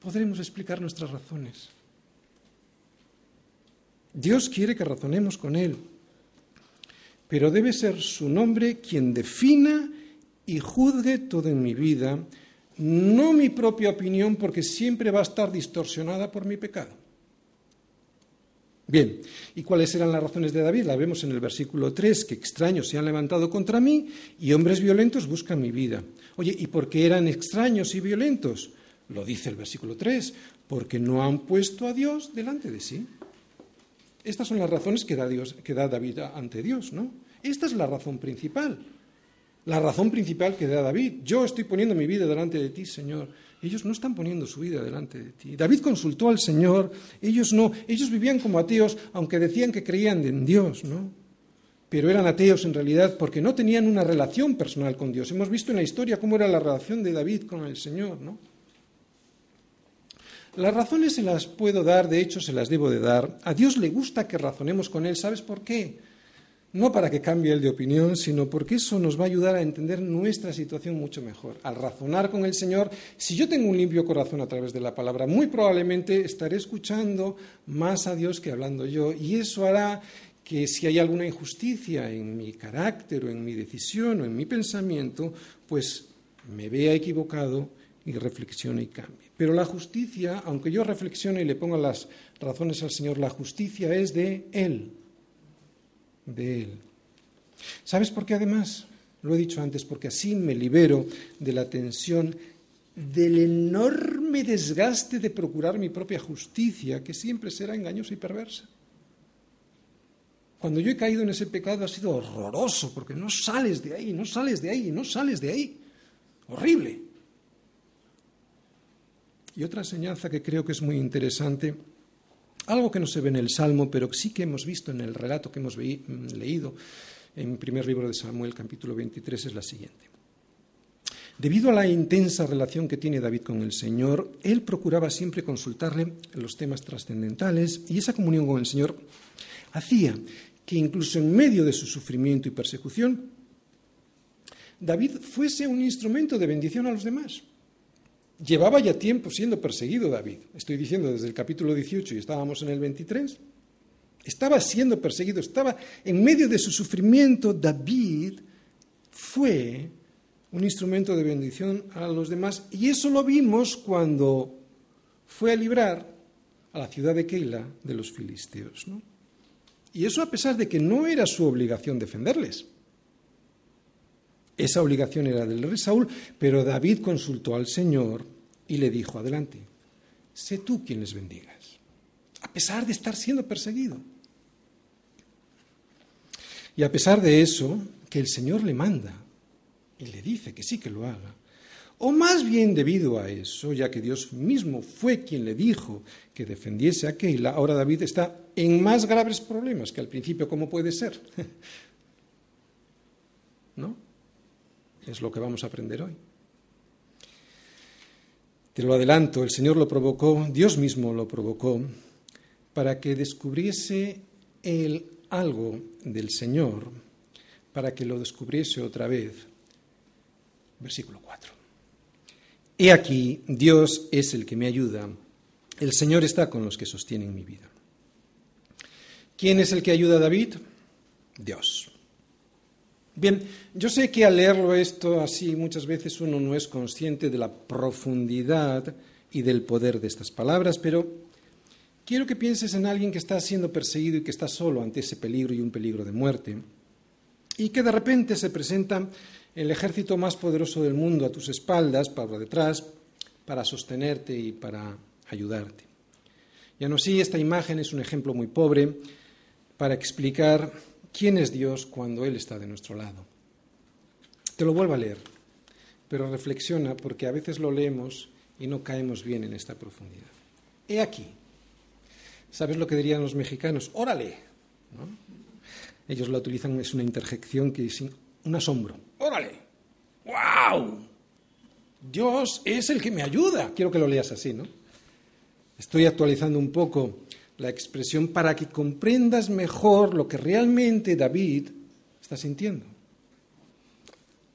podremos explicar nuestras razones. Dios quiere que razonemos con Él, pero debe ser su nombre quien defina y juzgue todo en mi vida, no mi propia opinión porque siempre va a estar distorsionada por mi pecado. Bien, ¿y cuáles eran las razones de David? La vemos en el versículo 3, que extraños se han levantado contra mí y hombres violentos buscan mi vida. Oye, ¿y por qué eran extraños y violentos? Lo dice el versículo 3, porque no han puesto a Dios delante de sí. Estas son las razones que da, Dios, que da David ante Dios, ¿no? Esta es la razón principal. La razón principal que da David. Yo estoy poniendo mi vida delante de ti, Señor. Ellos no están poniendo su vida delante de ti. David consultó al Señor, ellos no, ellos vivían como ateos, aunque decían que creían en Dios, ¿no? Pero eran ateos en realidad porque no tenían una relación personal con Dios. Hemos visto en la historia cómo era la relación de David con el Señor, ¿no? Las razones se las puedo dar, de hecho se las debo de dar. A Dios le gusta que razonemos con Él, ¿sabes por qué? no para que cambie el de opinión, sino porque eso nos va a ayudar a entender nuestra situación mucho mejor. Al razonar con el Señor, si yo tengo un limpio corazón a través de la palabra, muy probablemente estaré escuchando más a Dios que hablando yo, y eso hará que si hay alguna injusticia en mi carácter o en mi decisión o en mi pensamiento, pues me vea equivocado y reflexione y cambie. Pero la justicia, aunque yo reflexione y le ponga las razones al Señor, la justicia es de Él de Él. ¿Sabes por qué además? Lo he dicho antes, porque así me libero de la tensión del enorme desgaste de procurar mi propia justicia, que siempre será engañosa y perversa. Cuando yo he caído en ese pecado ha sido horroroso, porque no sales de ahí, no sales de ahí, no sales de ahí. Horrible. Y otra enseñanza que creo que es muy interesante algo que no se ve en el Salmo, pero sí que hemos visto en el relato que hemos mm, leído en el primer libro de Samuel, capítulo 23, es la siguiente. Debido a la intensa relación que tiene David con el Señor, él procuraba siempre consultarle los temas trascendentales y esa comunión con el Señor hacía que incluso en medio de su sufrimiento y persecución, David fuese un instrumento de bendición a los demás. Llevaba ya tiempo siendo perseguido David. Estoy diciendo desde el capítulo 18 y estábamos en el 23. Estaba siendo perseguido, estaba en medio de su sufrimiento. David fue un instrumento de bendición a los demás y eso lo vimos cuando fue a librar a la ciudad de Keila de los filisteos. Y eso a pesar de que no era su obligación defenderles. Esa obligación era del rey Saúl, pero David consultó al Señor y le dijo, adelante, sé tú quien les bendigas, a pesar de estar siendo perseguido. Y a pesar de eso, que el Señor le manda y le dice que sí que lo haga, o más bien debido a eso, ya que Dios mismo fue quien le dijo que defendiese a Keila, ahora David está en más graves problemas que al principio, ¿cómo puede ser? ¿No? Es lo que vamos a aprender hoy. Te lo adelanto, el Señor lo provocó, Dios mismo lo provocó, para que descubriese él algo del Señor, para que lo descubriese otra vez. Versículo 4. He aquí, Dios es el que me ayuda, el Señor está con los que sostienen mi vida. ¿Quién es el que ayuda a David? Dios. Bien, yo sé que al leerlo esto así muchas veces uno no es consciente de la profundidad y del poder de estas palabras, pero quiero que pienses en alguien que está siendo perseguido y que está solo ante ese peligro y un peligro de muerte, y que de repente se presenta el ejército más poderoso del mundo a tus espaldas, para detrás, para sostenerte y para ayudarte. Ya no sí, esta imagen es un ejemplo muy pobre para explicar quién es Dios cuando Él está de nuestro lado. Te lo vuelvo a leer, pero reflexiona porque a veces lo leemos y no caemos bien en esta profundidad. He aquí. ¿Sabes lo que dirían los mexicanos? Órale. Ellos la utilizan, es una interjección que es un asombro. Órale. ¡Wow! Dios es el que me ayuda. Quiero que lo leas así, ¿no? Estoy actualizando un poco la expresión para que comprendas mejor lo que realmente David está sintiendo.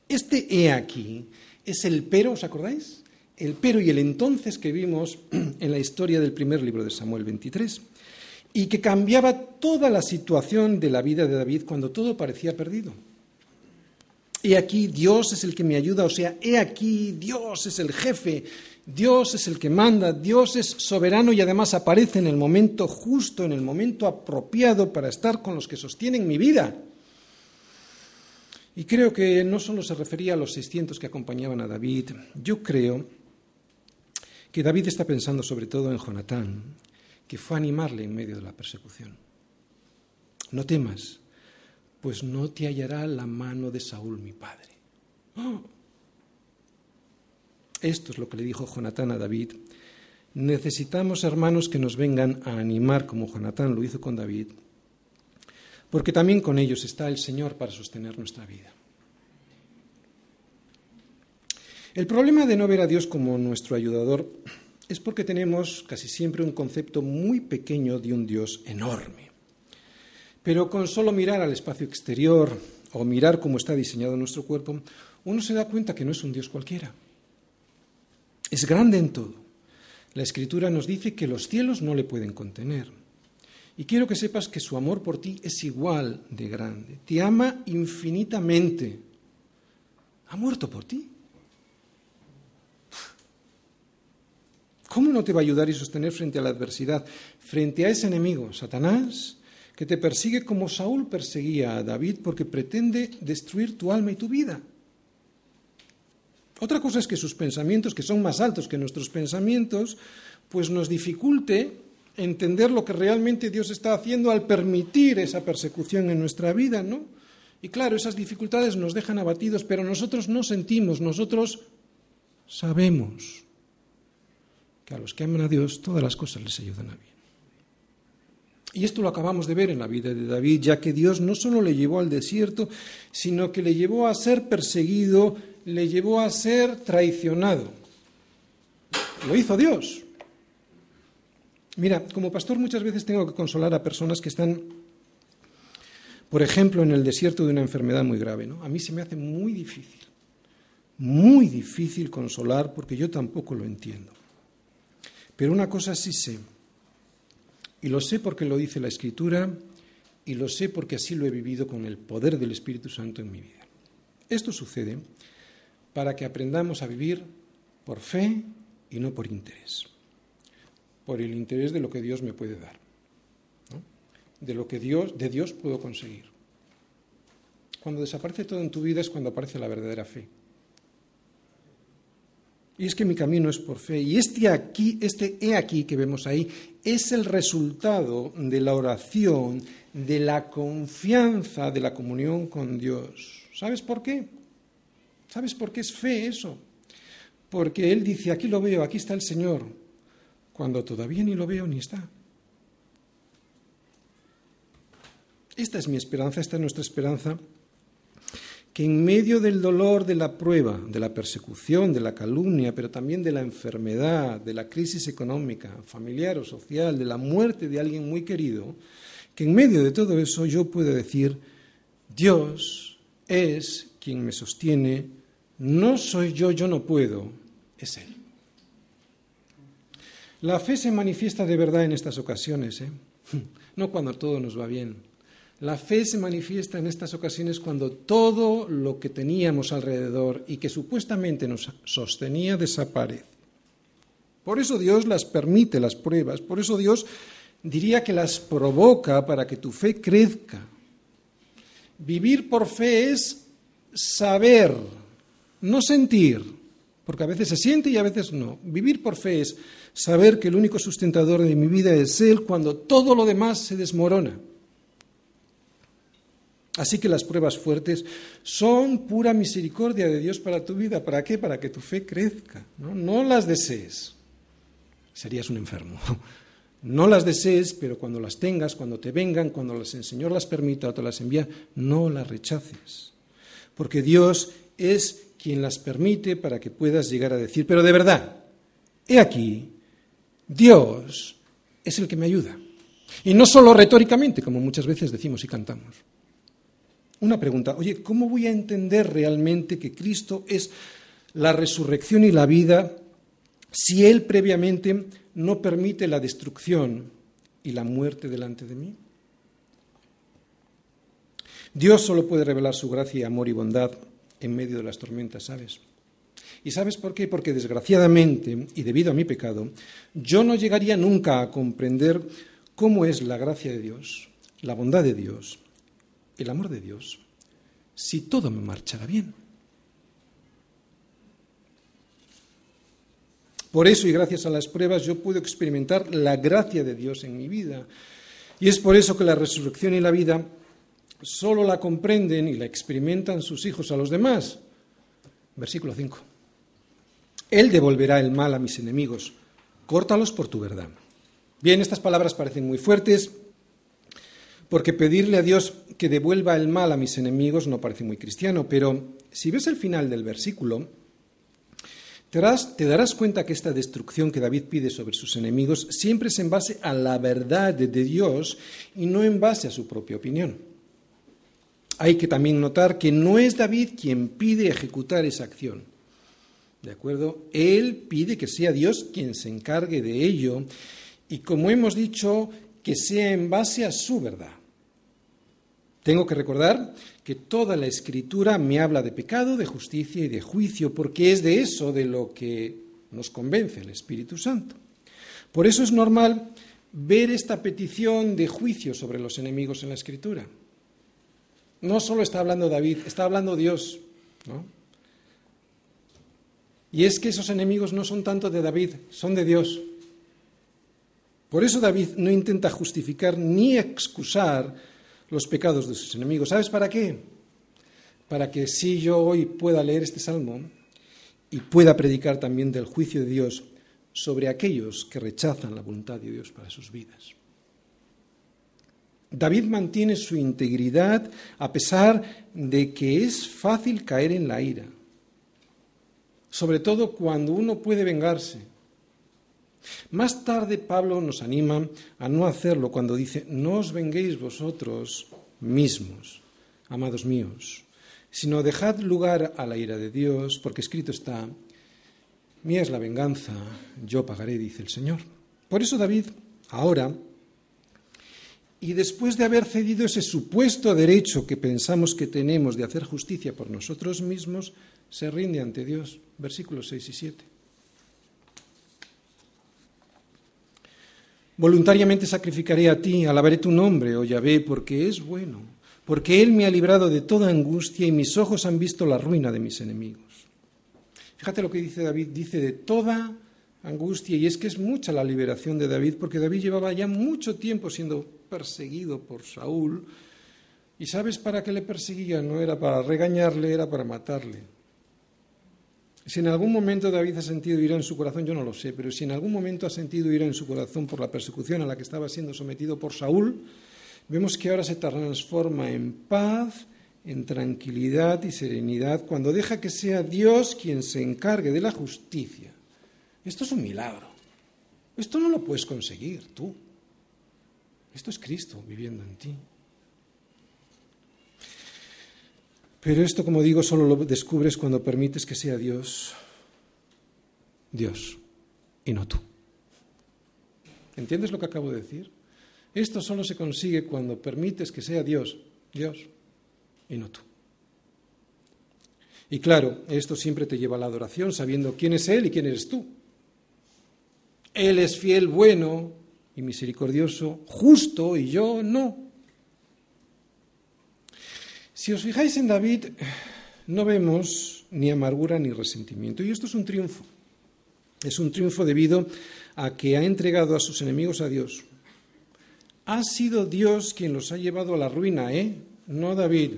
Este he aquí es el pero, ¿os acordáis? El pero y el entonces que vimos en la historia del primer libro de Samuel 23 y que cambiaba toda la situación de la vida de David cuando todo parecía perdido. He aquí Dios es el que me ayuda, o sea, he aquí Dios es el jefe, Dios es el que manda, Dios es soberano y además aparece en el momento justo, en el momento apropiado para estar con los que sostienen mi vida. Y creo que no solo se refería a los 600 que acompañaban a David, yo creo que David está pensando sobre todo en Jonatán, que fue a animarle en medio de la persecución. No temas, pues no te hallará la mano de Saúl mi padre. ¡Oh! Esto es lo que le dijo Jonatán a David. Necesitamos hermanos que nos vengan a animar como Jonatán lo hizo con David, porque también con ellos está el Señor para sostener nuestra vida. El problema de no ver a Dios como nuestro ayudador es porque tenemos casi siempre un concepto muy pequeño de un Dios enorme. Pero con solo mirar al espacio exterior o mirar cómo está diseñado nuestro cuerpo, uno se da cuenta que no es un Dios cualquiera. Es grande en todo. La Escritura nos dice que los cielos no le pueden contener. Y quiero que sepas que su amor por ti es igual de grande. Te ama infinitamente. Ha muerto por ti. ¿Cómo no te va a ayudar y sostener frente a la adversidad, frente a ese enemigo, Satanás, que te persigue como Saúl perseguía a David porque pretende destruir tu alma y tu vida? Otra cosa es que sus pensamientos, que son más altos que nuestros pensamientos, pues nos dificulte entender lo que realmente Dios está haciendo al permitir esa persecución en nuestra vida, ¿no? Y claro, esas dificultades nos dejan abatidos, pero nosotros no sentimos, nosotros sabemos que a los que aman a Dios todas las cosas les ayudan a bien. Y esto lo acabamos de ver en la vida de David, ya que Dios no solo le llevó al desierto, sino que le llevó a ser perseguido le llevó a ser traicionado. Lo hizo Dios. Mira, como pastor muchas veces tengo que consolar a personas que están, por ejemplo, en el desierto de una enfermedad muy grave. ¿no? A mí se me hace muy difícil, muy difícil consolar porque yo tampoco lo entiendo. Pero una cosa sí sé, y lo sé porque lo dice la Escritura, y lo sé porque así lo he vivido con el poder del Espíritu Santo en mi vida. Esto sucede para que aprendamos a vivir por fe y no por interés. Por el interés de lo que Dios me puede dar. De lo que Dios, de Dios puedo conseguir. Cuando desaparece todo en tu vida es cuando aparece la verdadera fe. Y es que mi camino es por fe. Y este aquí, este he aquí que vemos ahí, es el resultado de la oración, de la confianza, de la comunión con Dios. ¿Sabes por qué? ¿Sabes por qué es fe eso? Porque Él dice, aquí lo veo, aquí está el Señor, cuando todavía ni lo veo ni está. Esta es mi esperanza, esta es nuestra esperanza, que en medio del dolor de la prueba, de la persecución, de la calumnia, pero también de la enfermedad, de la crisis económica, familiar o social, de la muerte de alguien muy querido, que en medio de todo eso yo pueda decir, Dios es quien me sostiene no soy yo, yo no puedo, es Él. La fe se manifiesta de verdad en estas ocasiones, ¿eh? no cuando todo nos va bien. La fe se manifiesta en estas ocasiones cuando todo lo que teníamos alrededor y que supuestamente nos sostenía desaparece. Por eso Dios las permite, las pruebas, por eso Dios diría que las provoca para que tu fe crezca. Vivir por fe es saber, no sentir, porque a veces se siente y a veces no. Vivir por fe es saber que el único sustentador de mi vida es Él cuando todo lo demás se desmorona. Así que las pruebas fuertes son pura misericordia de Dios para tu vida. ¿Para qué? Para que tu fe crezca. No, las desees. Serías un enfermo. No las desees, pero cuando las tengas, cuando te vengan, cuando el Señor las permita o te las envía, no las rechaces. Porque Dios es quien las permite para que puedas llegar a decir, pero de verdad, he aquí, Dios es el que me ayuda. Y no solo retóricamente, como muchas veces decimos y cantamos. Una pregunta, oye, ¿cómo voy a entender realmente que Cristo es la resurrección y la vida si Él previamente no permite la destrucción y la muerte delante de mí? Dios solo puede revelar su gracia, amor y bondad en medio de las tormentas, ¿sabes? ¿Y sabes por qué? Porque desgraciadamente, y debido a mi pecado, yo no llegaría nunca a comprender cómo es la gracia de Dios, la bondad de Dios, el amor de Dios si todo me marchara bien. Por eso y gracias a las pruebas yo puedo experimentar la gracia de Dios en mi vida. Y es por eso que la resurrección y la vida solo la comprenden y la experimentan sus hijos a los demás. Versículo 5. Él devolverá el mal a mis enemigos, córtalos por tu verdad. Bien, estas palabras parecen muy fuertes, porque pedirle a Dios que devuelva el mal a mis enemigos no parece muy cristiano, pero si ves el final del versículo, te darás, te darás, cuenta que esta destrucción que David pide sobre sus enemigos siempre es en base a la verdad de Dios y no en base a su propia opinión. Hay que también notar que no es David quien pide ejecutar esa acción. ¿De acuerdo? Él pide que sea Dios quien se encargue de ello y, como hemos dicho, que sea en base a su verdad. Tengo que recordar que toda la escritura me habla de pecado, de justicia y de juicio, porque es de eso de lo que nos convence el Espíritu Santo. Por eso es normal ver esta petición de juicio sobre los enemigos en la escritura. No solo está hablando David, está hablando Dios. Y es que esos enemigos no son tanto de David, son de Dios. Por eso David no intenta justificar ni excusar los pecados de sus enemigos. ¿Sabes para qué? Para que si yo hoy pueda leer este salmo y pueda predicar también del juicio de Dios sobre aquellos que rechazan la voluntad de Dios para sus vidas. David mantiene su integridad a pesar de que es fácil caer en la ira, sobre todo cuando uno puede vengarse. Más tarde Pablo nos anima a no hacerlo cuando dice, no os venguéis vosotros mismos, amados míos, sino dejad lugar a la ira de Dios, porque escrito está, mía es la venganza, yo pagaré, dice el Señor. Por eso David, ahora, y después de haber cedido ese supuesto derecho que pensamos que tenemos de hacer justicia por nosotros mismos, se rinde ante Dios. Versículos 6 y 7. Voluntariamente sacrificaré a ti, alabaré tu nombre, oh Yahvé, porque es bueno, porque Él me ha librado de toda angustia y mis ojos han visto la ruina de mis enemigos. Fíjate lo que dice David, dice de toda angustia, y es que es mucha la liberación de David, porque David llevaba ya mucho tiempo siendo perseguido por Saúl, y ¿sabes para qué le perseguía? No era para regañarle, era para matarle. Si en algún momento David ha sentido ira en su corazón, yo no lo sé, pero si en algún momento ha sentido ira en su corazón por la persecución a la que estaba siendo sometido por Saúl, vemos que ahora se transforma en paz, en tranquilidad y serenidad cuando deja que sea Dios quien se encargue de la justicia. Esto es un milagro. Esto no lo puedes conseguir tú. Esto es Cristo viviendo en ti. Pero esto, como digo, solo lo descubres cuando permites que sea Dios, Dios, y no tú. ¿Entiendes lo que acabo de decir? Esto solo se consigue cuando permites que sea Dios, Dios, y no tú. Y claro, esto siempre te lleva a la adoración, sabiendo quién es Él y quién eres tú. Él es fiel, bueno y misericordioso, justo, y yo no. Si os fijáis en David, no vemos ni amargura ni resentimiento. Y esto es un triunfo. Es un triunfo debido a que ha entregado a sus enemigos a Dios. Ha sido Dios quien los ha llevado a la ruina, ¿eh? No David.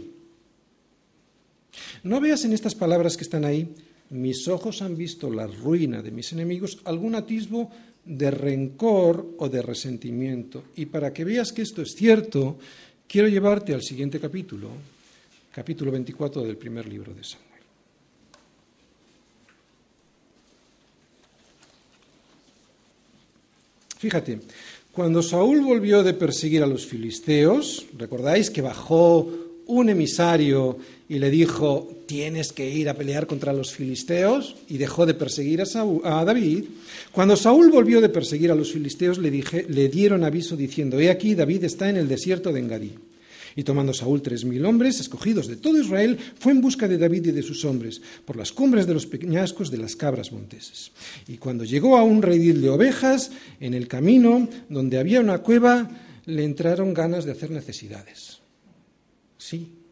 No veas en estas palabras que están ahí, mis ojos han visto la ruina de mis enemigos, algún atisbo de rencor o de resentimiento. Y para que veas que esto es cierto, quiero llevarte al siguiente capítulo, capítulo 24 del primer libro de Samuel. Fíjate, cuando Saúl volvió de perseguir a los filisteos, recordáis que bajó un emisario y le dijo, tienes que ir a pelear contra los filisteos, y dejó de perseguir a, David. Cuando Saúl volvió de perseguir a los filisteos, le, le dieron aviso diciendo, he aquí, David está en el desierto de Engadí. Y tomando Saúl tres mil hombres, escogidos de todo Israel, fue en busca de David y de sus hombres, por las cumbres de los peñascos de las cabras monteses. Y cuando llegó a un redil de ovejas, en el camino, donde había una cueva, le entraron ganas de hacer necesidades. Sí,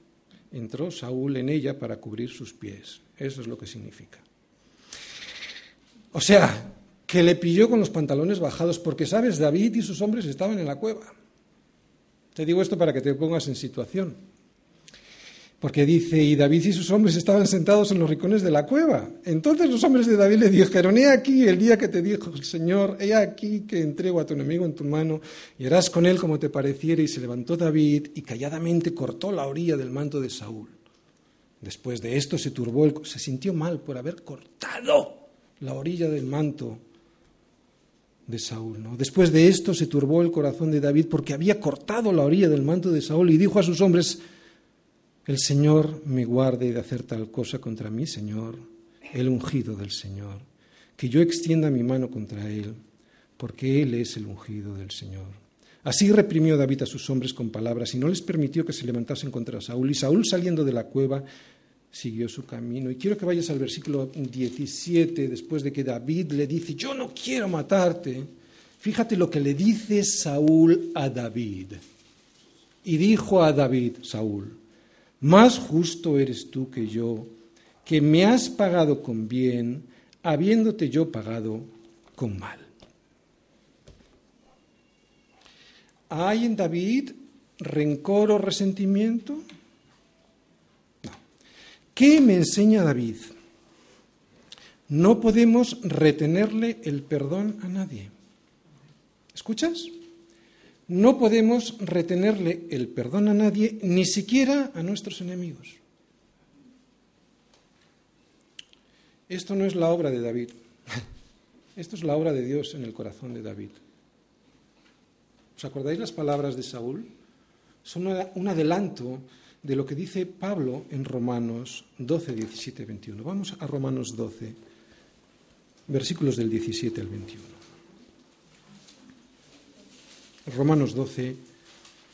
entró Saúl en ella para cubrir sus pies. Eso es lo que significa. O sea, que le pilló con los pantalones bajados, porque, sabes, David y sus hombres estaban en la cueva. Te digo esto para que te pongas en situación. Porque dice, y David y sus hombres estaban sentados en los rincones de la cueva. Entonces los hombres de David le dijeron, he aquí el día que te dijo el Señor, he aquí que entrego a tu enemigo en tu mano y harás con él como te pareciere. Y se levantó David y calladamente cortó la orilla del manto de Saúl. Después de esto se turbó, se sintió mal por haber cortado la orilla del manto de Saúl. Después de esto se turbó el corazón de David porque había cortado la orilla del manto de Saúl y dijo a sus hombres, el Señor me guarde de hacer tal cosa contra mí, Señor, el ungido del Señor, que yo extienda mi mano contra él, porque él es el ungido del Señor. Así reprimió David a sus hombres con palabras y no les permitió que se levantasen contra Saúl. Y Saúl saliendo de la cueva siguió su camino. Y quiero que vayas al versículo 17, después de que David le dice, yo no quiero matarte. Fíjate lo que le dice Saúl a David. Y dijo a David, Saúl, más justo eres tú que yo, que me has pagado con bien, habiéndote yo pagado con mal. ¿Hay en David rencor o resentimiento? ¿Qué me enseña David? No podemos retenerle el perdón a nadie. ¿Escuchas? No podemos retenerle el perdón a nadie, ni siquiera a nuestros enemigos. Esto no es la obra de David. Esto es la obra de Dios en el corazón de David. ¿Os acordáis las palabras de Saúl? Son un adelanto de lo que dice Pablo en Romanos 12, 17, 21. Vamos a Romanos 12, versículos del 17 al 21. Romanos 12,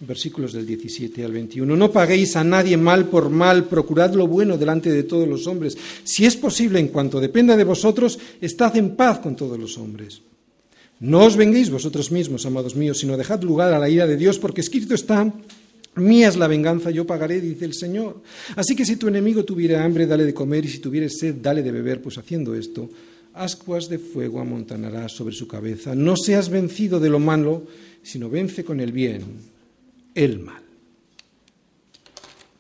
versículos del 17 al 21. No paguéis a nadie mal por mal, procurad lo bueno delante de todos los hombres. Si es posible, en cuanto dependa de vosotros, estad en paz con todos los hombres. No os venguéis vosotros mismos, amados míos, sino dejad lugar a la ira de Dios, porque escrito está Mía es la venganza, yo pagaré, dice el Señor. Así que si tu enemigo tuviera hambre, dale de comer, y si tuviera sed, dale de beber, pues haciendo esto, ascuas de fuego amontanarás sobre su cabeza. No seas vencido de lo malo, sino vence con el bien el mal.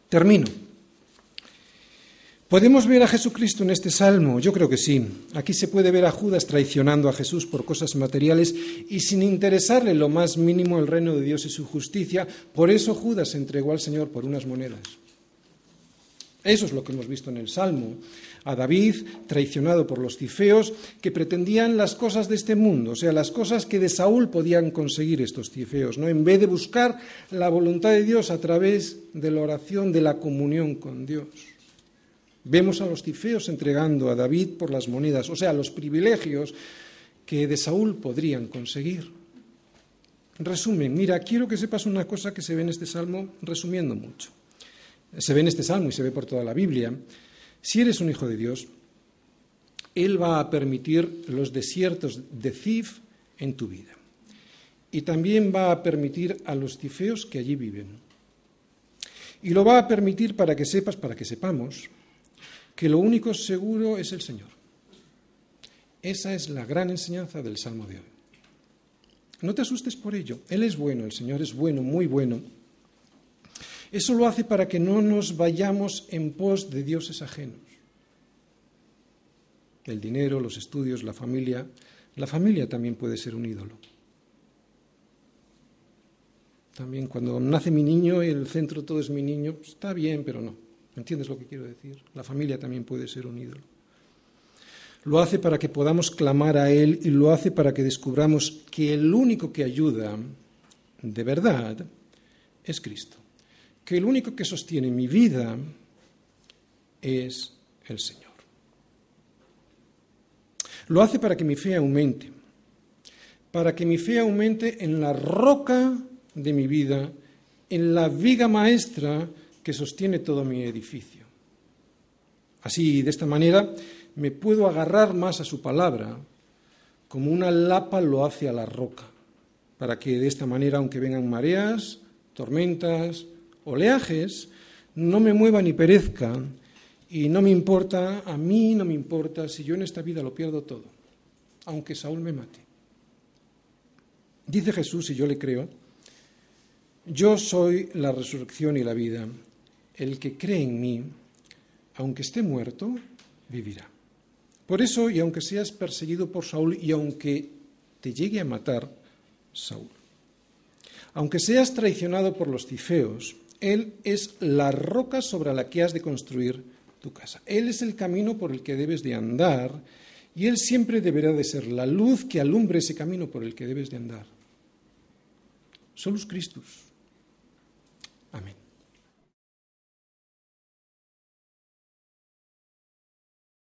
Termino. ¿Podemos ver a Jesucristo en este salmo? Yo creo que sí. Aquí se puede ver a Judas traicionando a Jesús por cosas materiales y sin interesarle lo más mínimo el reino de Dios y su justicia. Por eso Judas entregó al Señor por unas monedas. Eso es lo que hemos visto en el salmo. A David, traicionado por los cifeos, que pretendían las cosas de este mundo, o sea, las cosas que de Saúl podían conseguir estos cifeos, ¿no? En vez de buscar la voluntad de Dios a través de la oración, de la comunión con Dios. Vemos a los tifeos entregando a David por las monedas, o sea, los privilegios que de Saúl podrían conseguir. Resumen, mira, quiero que sepas una cosa que se ve en este salmo resumiendo mucho. Se ve en este salmo y se ve por toda la Biblia. Si eres un hijo de Dios, Él va a permitir los desiertos de Cif en tu vida. Y también va a permitir a los cifeos que allí viven. Y lo va a permitir para que sepas, para que sepamos, que lo único seguro es el Señor. Esa es la gran enseñanza del Salmo de hoy. No te asustes por ello. Él es bueno, el Señor es bueno, muy bueno. Eso lo hace para que no nos vayamos en pos de dioses ajenos. El dinero, los estudios, la familia. La familia también puede ser un ídolo. También cuando nace mi niño y el centro todo es mi niño, pues está bien, pero no. ¿Entiendes lo que quiero decir? La familia también puede ser un ídolo. Lo hace para que podamos clamar a Él y lo hace para que descubramos que el único que ayuda de verdad es Cristo. Que el único que sostiene mi vida es el Señor. Lo hace para que mi fe aumente, para que mi fe aumente en la roca de mi vida, en la viga maestra que sostiene todo mi edificio. Así, de esta manera, me puedo agarrar más a su palabra, como una lapa lo hace a la roca, para que de esta manera, aunque vengan mareas, tormentas, oleajes, no me mueva ni perezca, y no me importa, a mí no me importa si yo en esta vida lo pierdo todo, aunque Saúl me mate. Dice Jesús, y yo le creo, yo soy la resurrección y la vida. El que cree en mí, aunque esté muerto, vivirá. Por eso, y aunque seas perseguido por Saúl y aunque te llegue a matar Saúl, aunque seas traicionado por los cifeos, Él es la roca sobre la que has de construir tu casa. Él es el camino por el que debes de andar y Él siempre deberá de ser la luz que alumbre ese camino por el que debes de andar. Solus Christus.